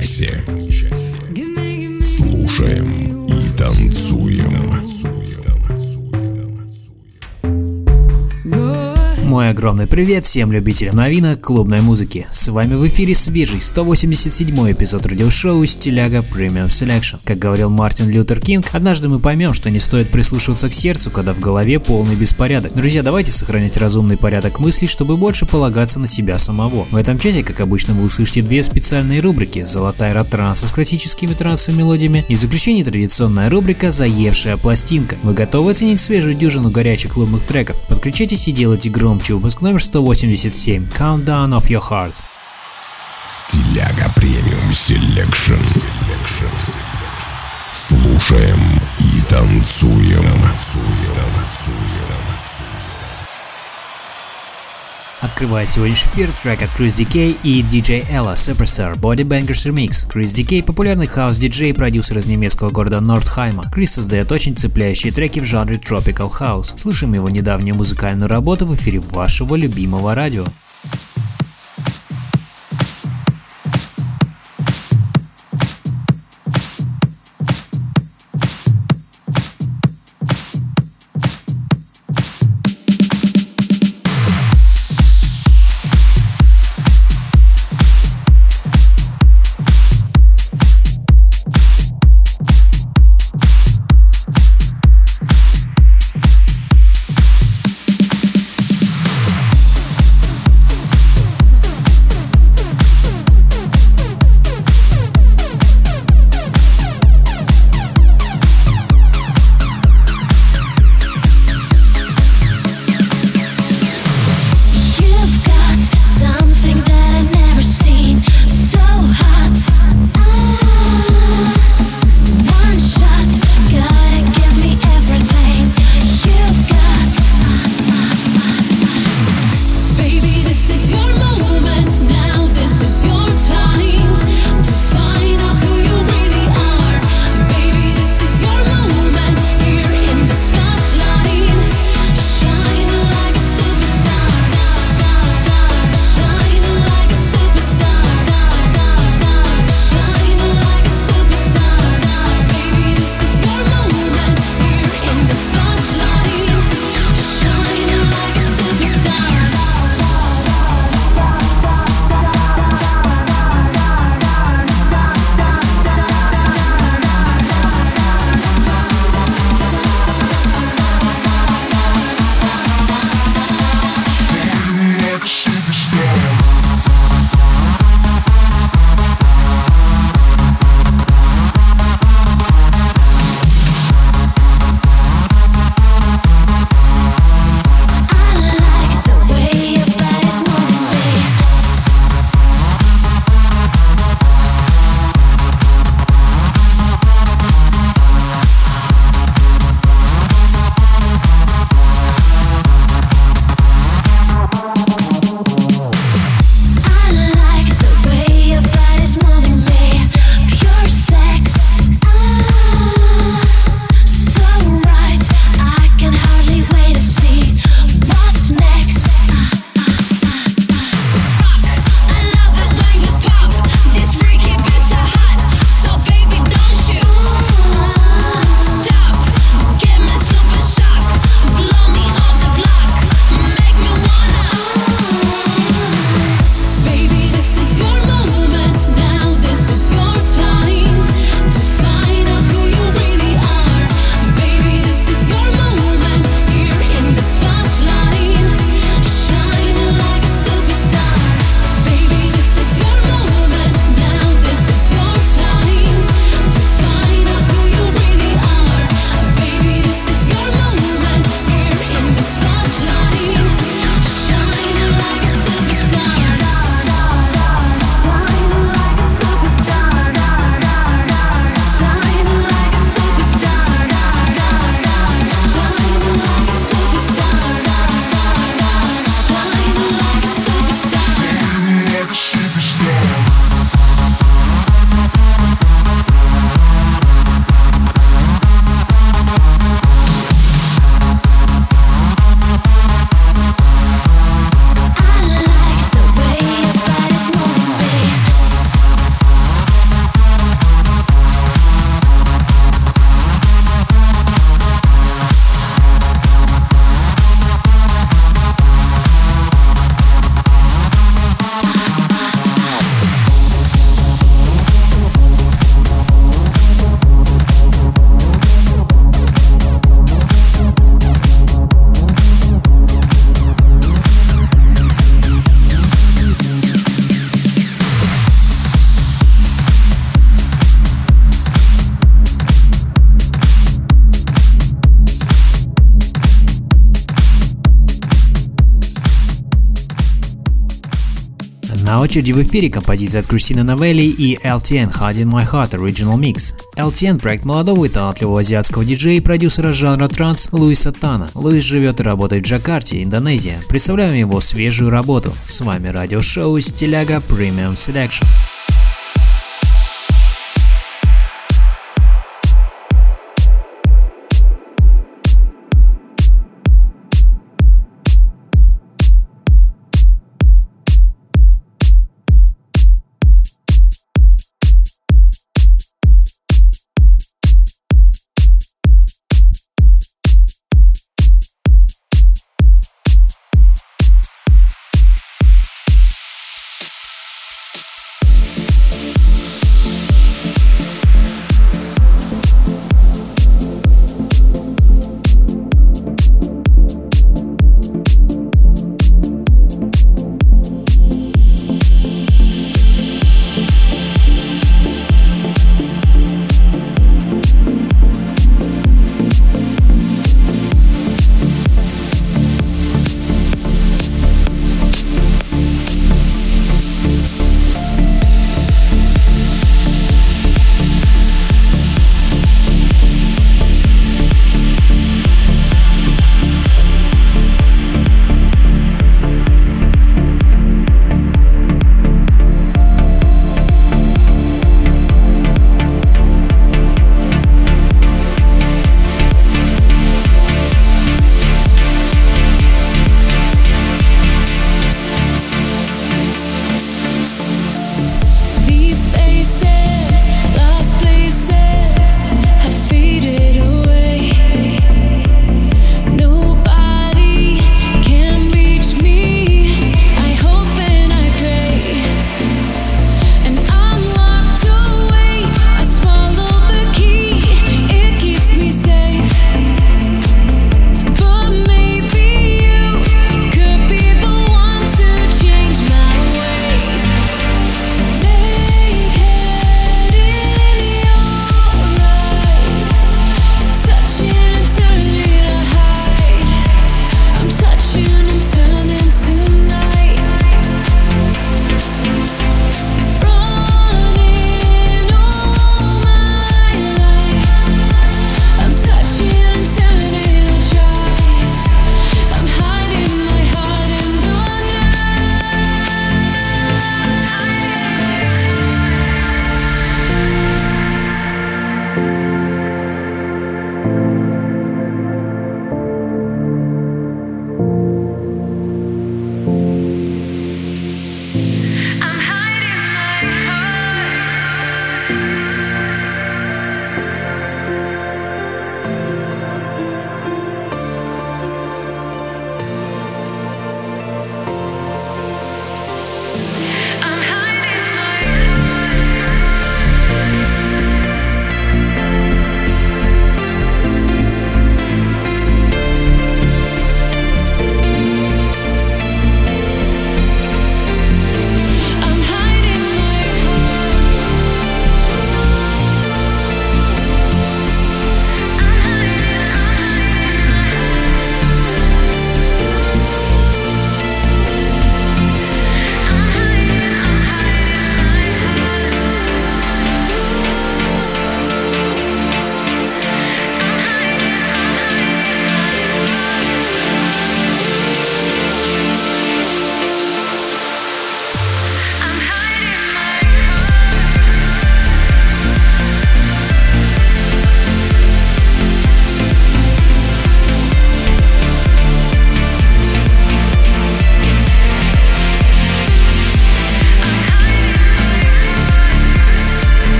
Этом часе. Огромный привет всем любителям новинок клубной музыки. С вами в эфире свежий 187 эпизод радиошоу Стиляга Premium Selection. Как говорил Мартин Лютер Кинг, однажды мы поймем, что не стоит прислушиваться к сердцу, когда в голове полный беспорядок. Друзья, давайте сохранять разумный порядок мыслей, чтобы больше полагаться на себя самого. В этом часе, как обычно, вы услышите две специальные рубрики «Золотая рад транса» с классическими трансовыми мелодиями и в заключение традиционная рубрика «Заевшая пластинка». Вы готовы оценить свежую дюжину горячих клубных треков? Подключайтесь и делайте громче выпуск номер 187 Countdown of Your Heart. Стиляга Premium Selection. Слушаем и танцуем. Открывает сегодняшний эфир трек от Chris DK и DJ Ella Superstar Bodybangers Remix. Chris DK – популярный хаус-диджей и продюсер из немецкого города Нордхайма. Крис создает очень цепляющие треки в жанре Tropical House. Слышим его недавнюю музыкальную работу в эфире вашего любимого радио. На очереди в эфире композиция от Кристина Новелли и LTN Hard in My Heart Original Mix. LTN – проект молодого и талантливого азиатского диджея и продюсера жанра транс Луиса Тана. Луис живет и работает в Джакарте, Индонезия. Представляем его свежую работу. С вами радиошоу Стиляга Premium Selection.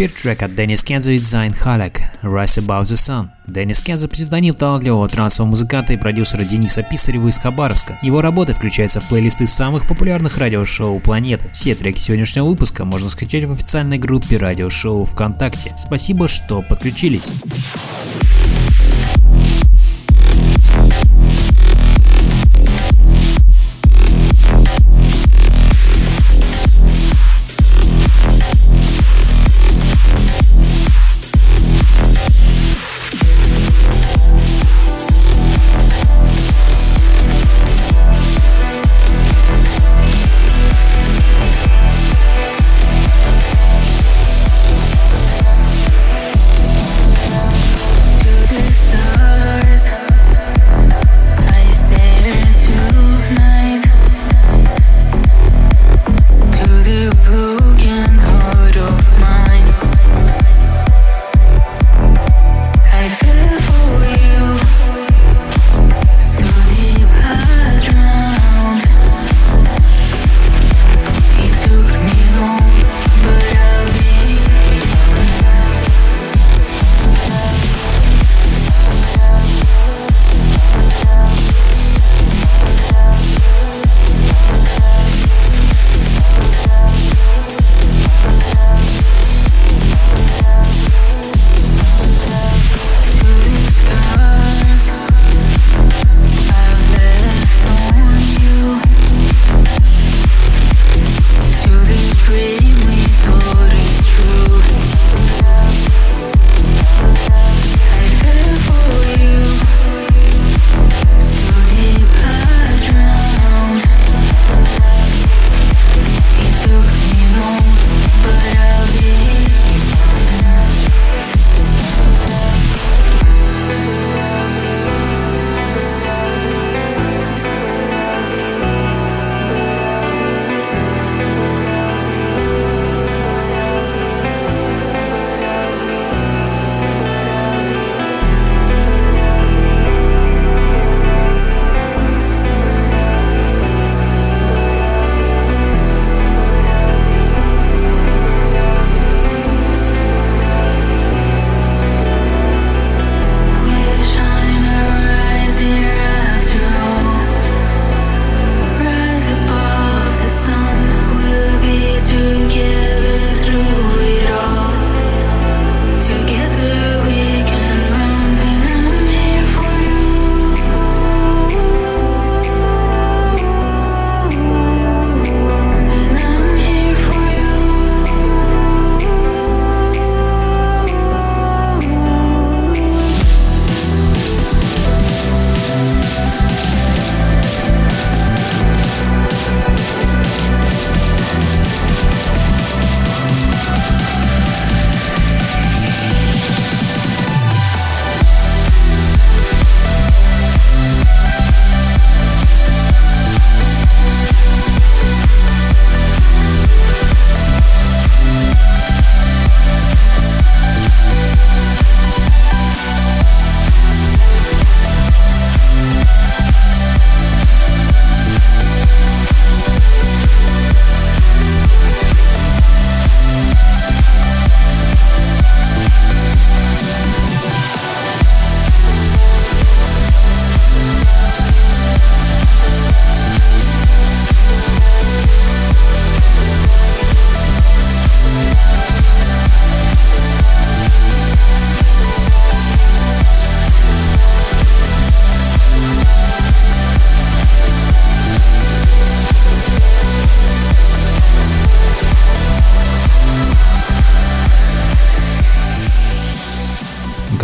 Первый трек от Деннис Кензо и Зайн Халек «Rise Above the Sun». Деннис Кензо – псевдоним талантливого трансового музыканта и продюсера Дениса Писарева из Хабаровска. Его работа включается в плейлисты самых популярных радиошоу планеты. Все треки сегодняшнего выпуска можно скачать в официальной группе радиошоу ВКонтакте. Спасибо, что подключились.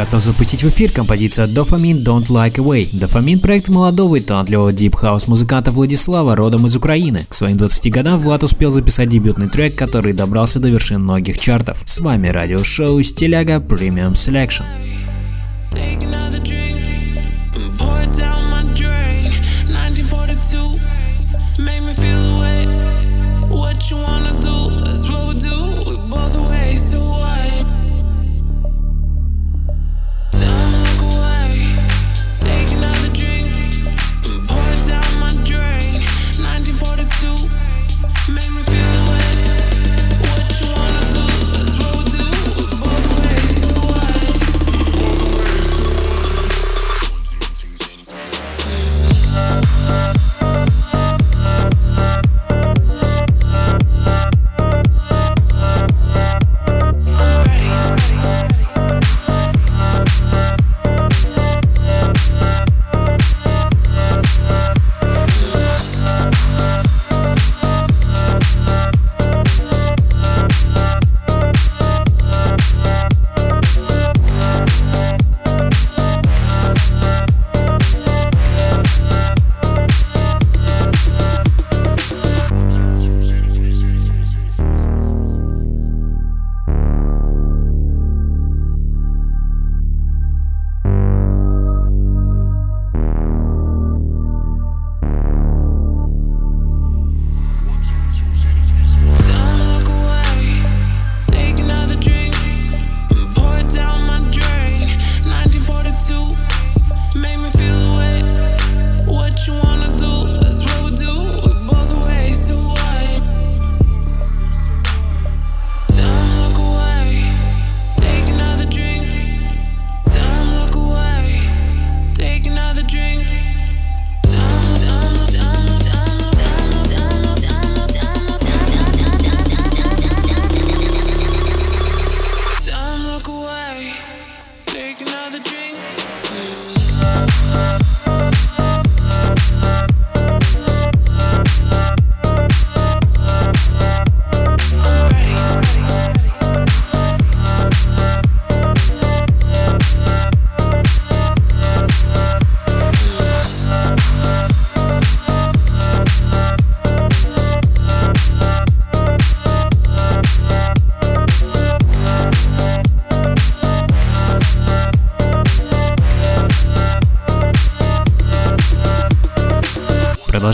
Готов запустить в эфир композицию Dopamine Don't Look Away. Dopamine – проект молодого и талантливого дип-хаус музыканта Владислава, родом из Украины. К своим 20 годам Влад успел записать дебютный трек, который добрался до вершин многих чартов. С вами радиошоу Стиляга Premium Selection.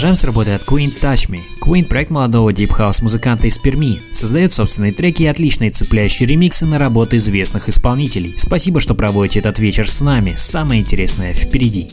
Продолжаем с работы от Queen Touch Me. Queen – проект молодого Deep House музыканта из Перми. Создает собственные треки и отличные цепляющие ремиксы на работы известных исполнителей. Спасибо, что проводите этот вечер с нами. Самое интересное впереди.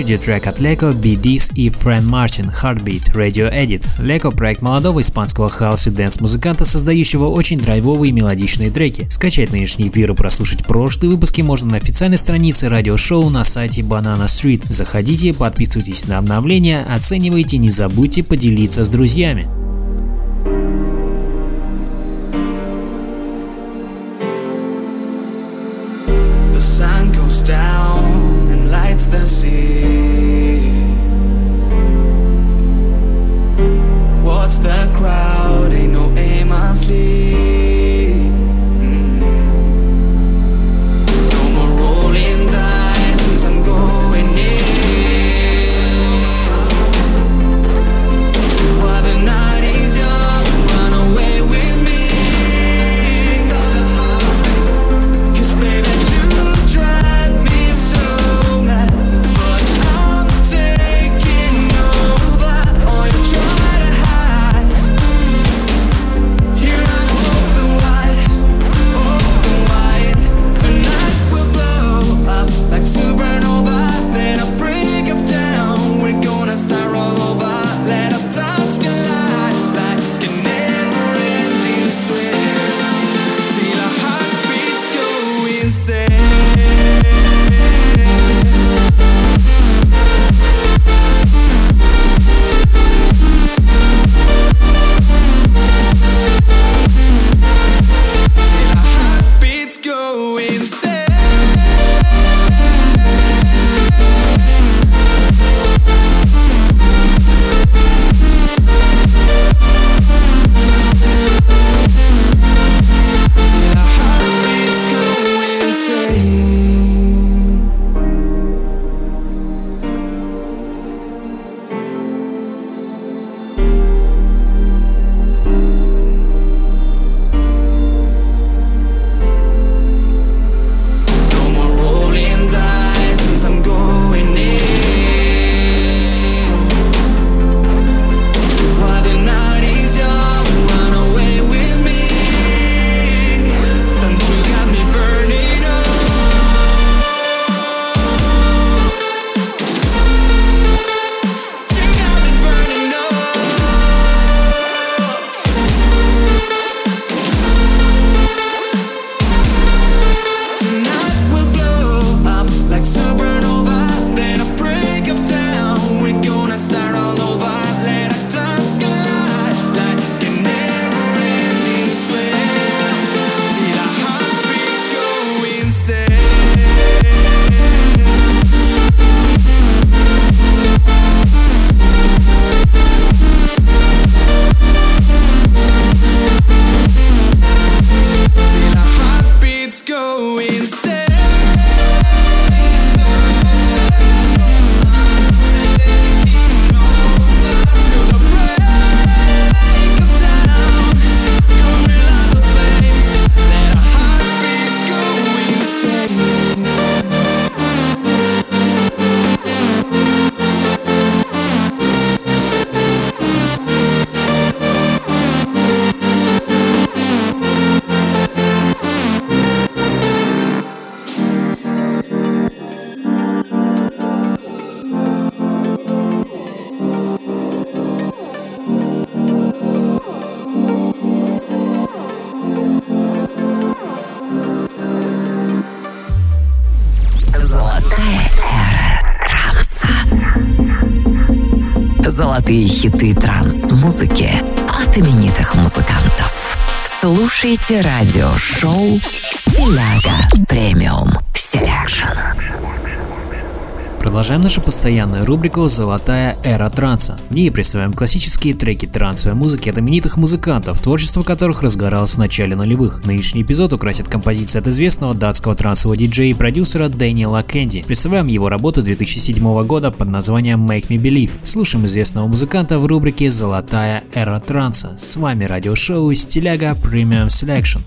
площади трек от Лего, BDs и Фрэн Мартин Heartbeat Radio Edit. Лего – проект молодого испанского хаус и dance музыканта, создающего очень драйвовые мелодичные треки. Скачать нынешний эфир и прослушать прошлые выпуски можно на официальной странице радиошоу на сайте Banana Street. Заходите, подписывайтесь на обновления, оценивайте, не забудьте поделиться с друзьями. The sun goes down and lights the sea. the crowd, ain't no aim, I sleep. Золотые хиты транс-музыки от именитых музыкантов. Слушайте радиошоу «Стиляга Premium Selection». Продолжаем нашу постоянную рубрику «Золотая эра транса». В ней представляем классические треки трансовой музыки от именитых музыкантов, творчество которых разгоралось в начале нулевых. Нынешний эпизод украсит композиция от известного датского трансового диджея и продюсера Дэниела Кэнди. Представляем его работу 2007 года под названием Make Me Believe. Слушаем известного музыканта в рубрике «Золотая эра транса». С вами радиошоу «Стиляга Premium Selection».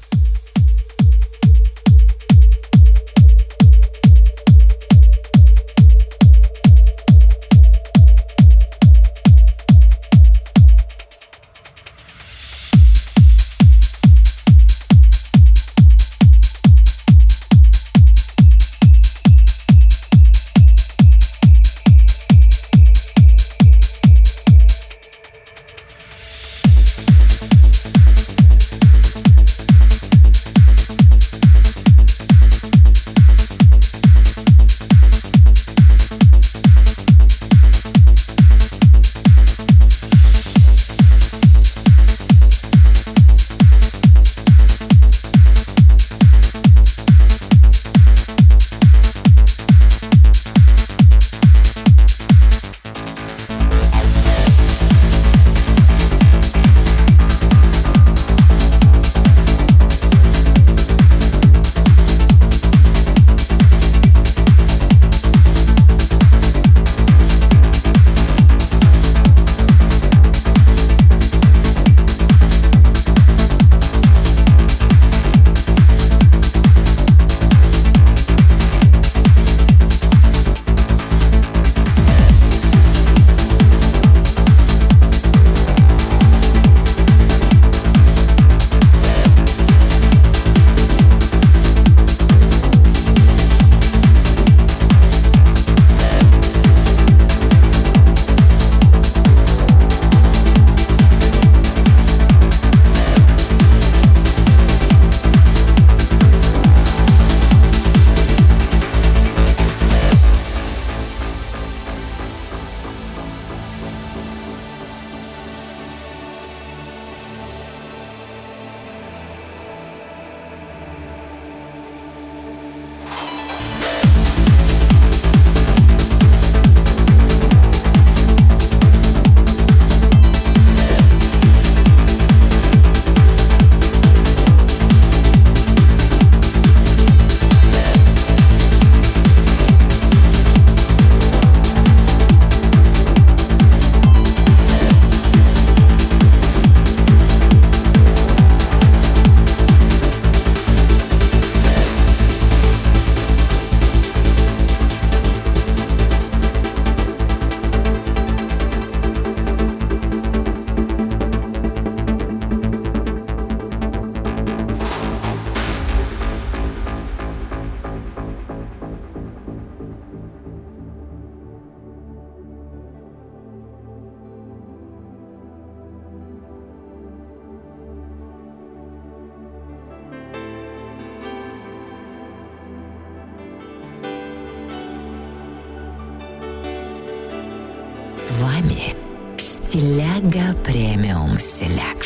Премиум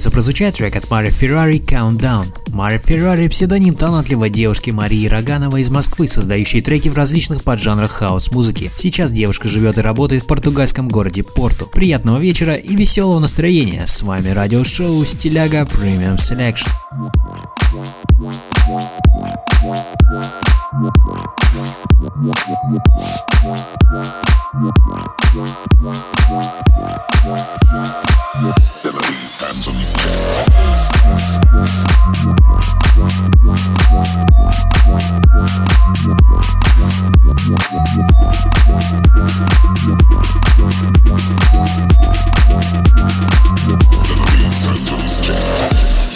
Готовится прозвучать трек от Мари Феррари «Countdown». Мари Феррари – псевдоним талантливой девушки Марии Роганова из Москвы, создающей треки в различных поджанрах хаос-музыки. Сейчас девушка живет и работает в португальском городе Порту. Приятного вечера и веселого настроения. С вами радиошоу «Стиляга Premium Selection». Chest. Hands on his chest.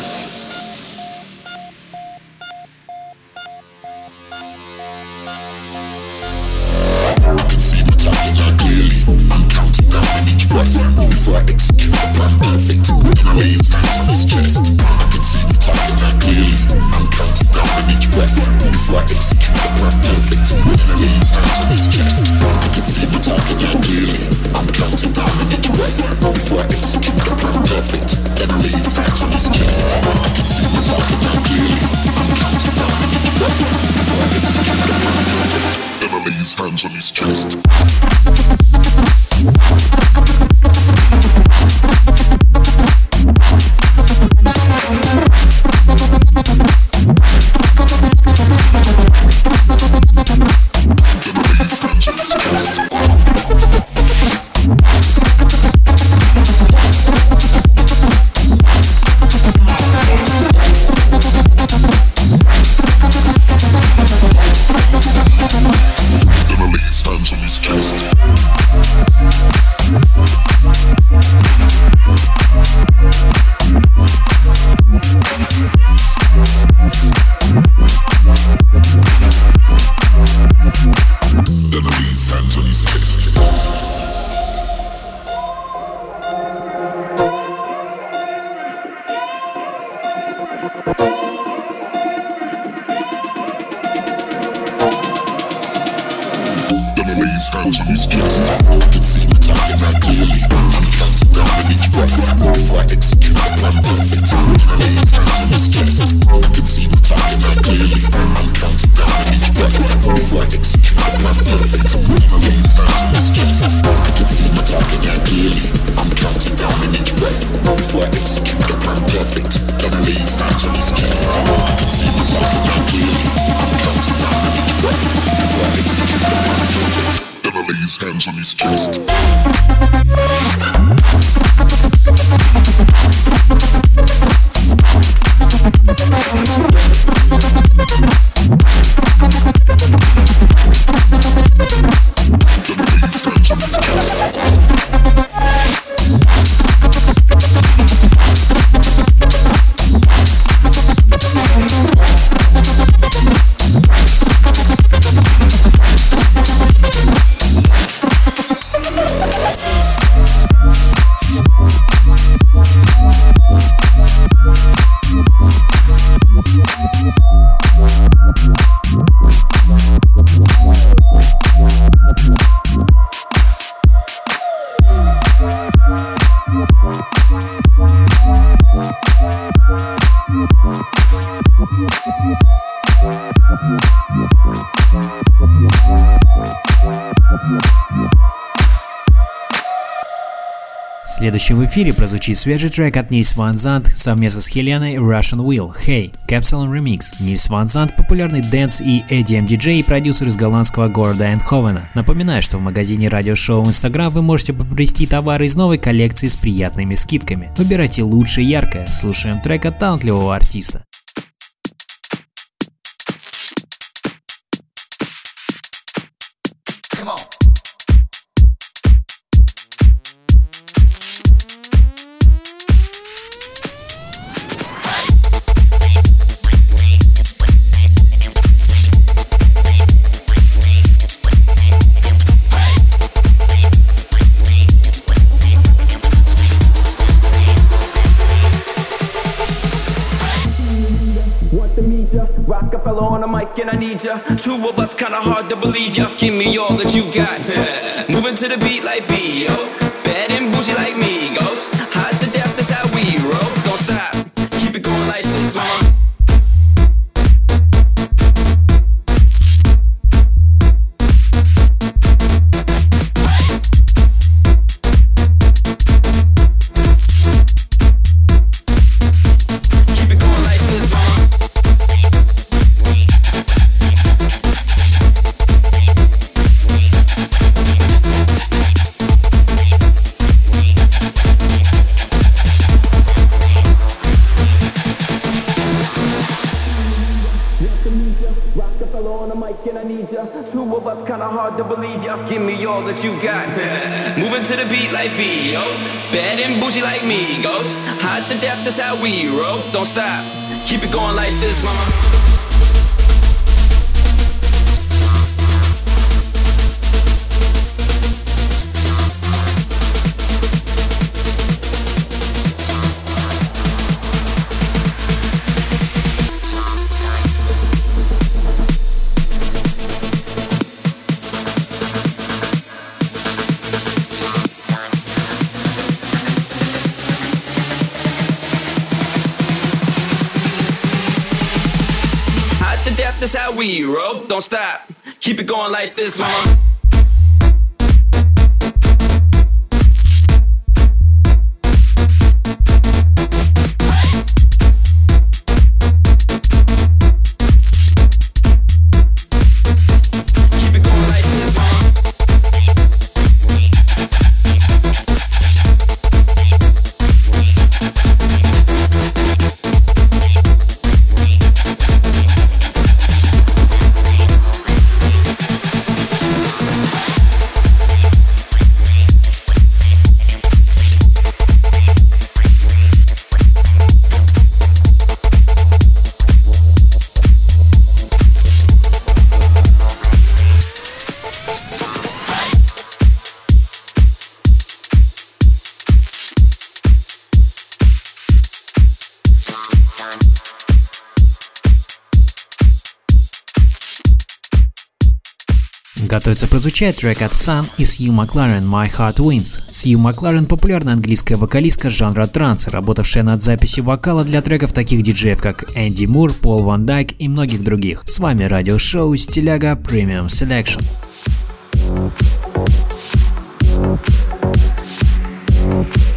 Следующим в эфире прозвучит свежий трек от Нильс Ван Зант совместно с Хеленой Russian Will Hey, Capsule Remix. Нильс Ван Зант – популярный dance и EDM диджей и продюсер из голландского города Эйндховена. Напоминаю, что в магазине радиошоу Instagram вы можете приобрести товары из новой коллекции с приятными скидками. Выбирайте лучшее яркое. Слушаем трек от талантливого артиста. Ya? Rockefeller on the mic and I need ya. Two of us kinda hard to believe ya. Give me all that you got. Moving to the beat like B.O. Don't stop. Keep it going like this, mama. готовится прозвучать трек от Sun и Сью Макларен «My Heart Wins». Сью Макларен – популярная английская вокалистка жанра транс, работавшая над записью вокала для треков таких диджеев, как Энди Мур, Пол Ван Дайк и многих других. С вами радиошоу «Стиляга Premium Selection». Thank you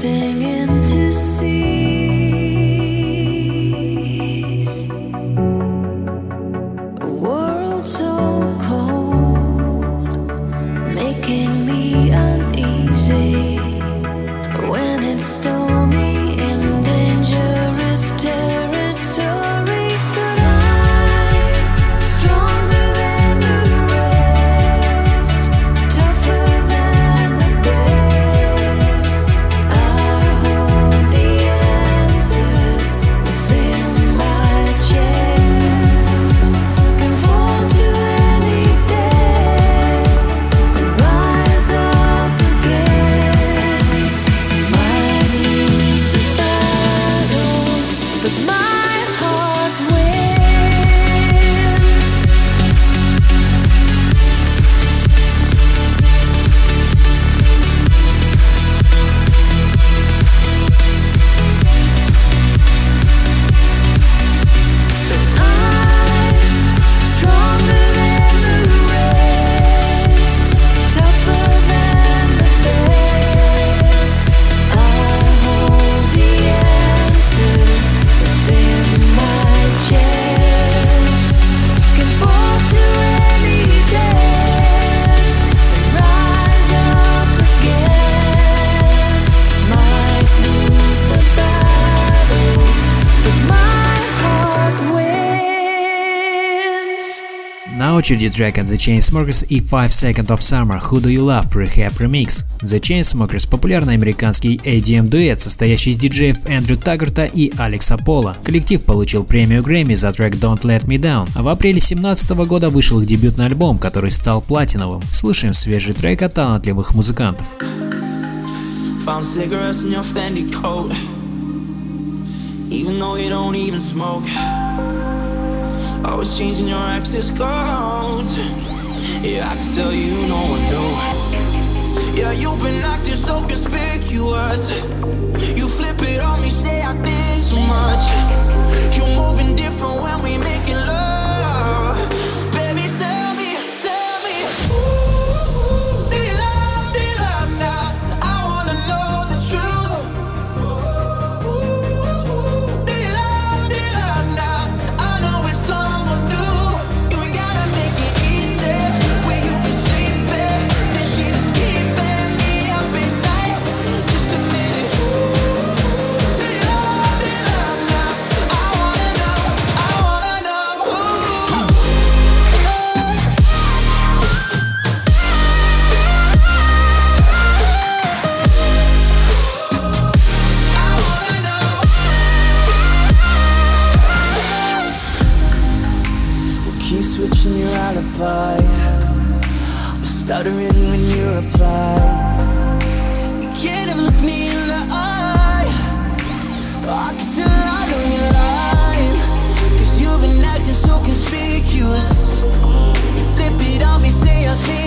drifting очереди трек от The Chainsmokers и Five Seconds of Summer Who Do You Love Rehab Remix. The Chainsmokers – популярный американский ADM-дуэт, состоящий из диджеев Эндрю Таггарта и Алекса Пола. Коллектив получил премию Грэмми за трек Don't Let Me Down, а в апреле 2017 года вышел их дебютный альбом, который стал платиновым. Слушаем свежий трек от талантливых музыкантов. Found Always changing your access codes. Yeah, I can tell you no one knew. Yeah, you've been acting so conspicuous. You flip it on me, say I did too much. You're moving different when we Stuttering when you reply You can't ever look me in the eye. I can tell I know you're lying. You you've been acting so conspicuous. You flip it on me, say I think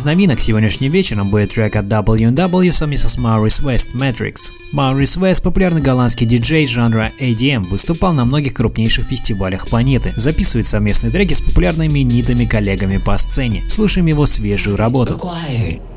из новинок сегодняшним вечером будет трек от W&W совместно с Maurice West Matrix. Maurice West, популярный голландский диджей жанра ADM, выступал на многих крупнейших фестивалях планеты, записывает совместные треки с популярными именитыми коллегами по сцене. Слушаем его свежую работу. just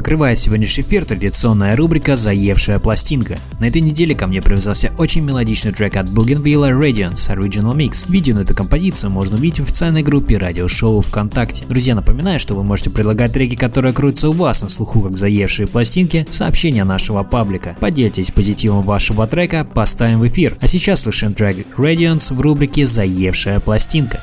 Закрывая сегодняшний эфир, традиционная рубрика «Заевшая пластинка». На этой неделе ко мне привязался очень мелодичный трек от Bougainville Radiance Original Mix. Видео на эту композицию можно увидеть в официальной группе радиошоу ВКонтакте. Друзья, напоминаю, что вы можете предлагать треки, которые крутятся у вас на слуху как заевшие пластинки, сообщения нашего паблика. Поделитесь позитивом вашего трека, поставим в эфир. А сейчас слушаем трек Radiance в рубрике «Заевшая пластинка».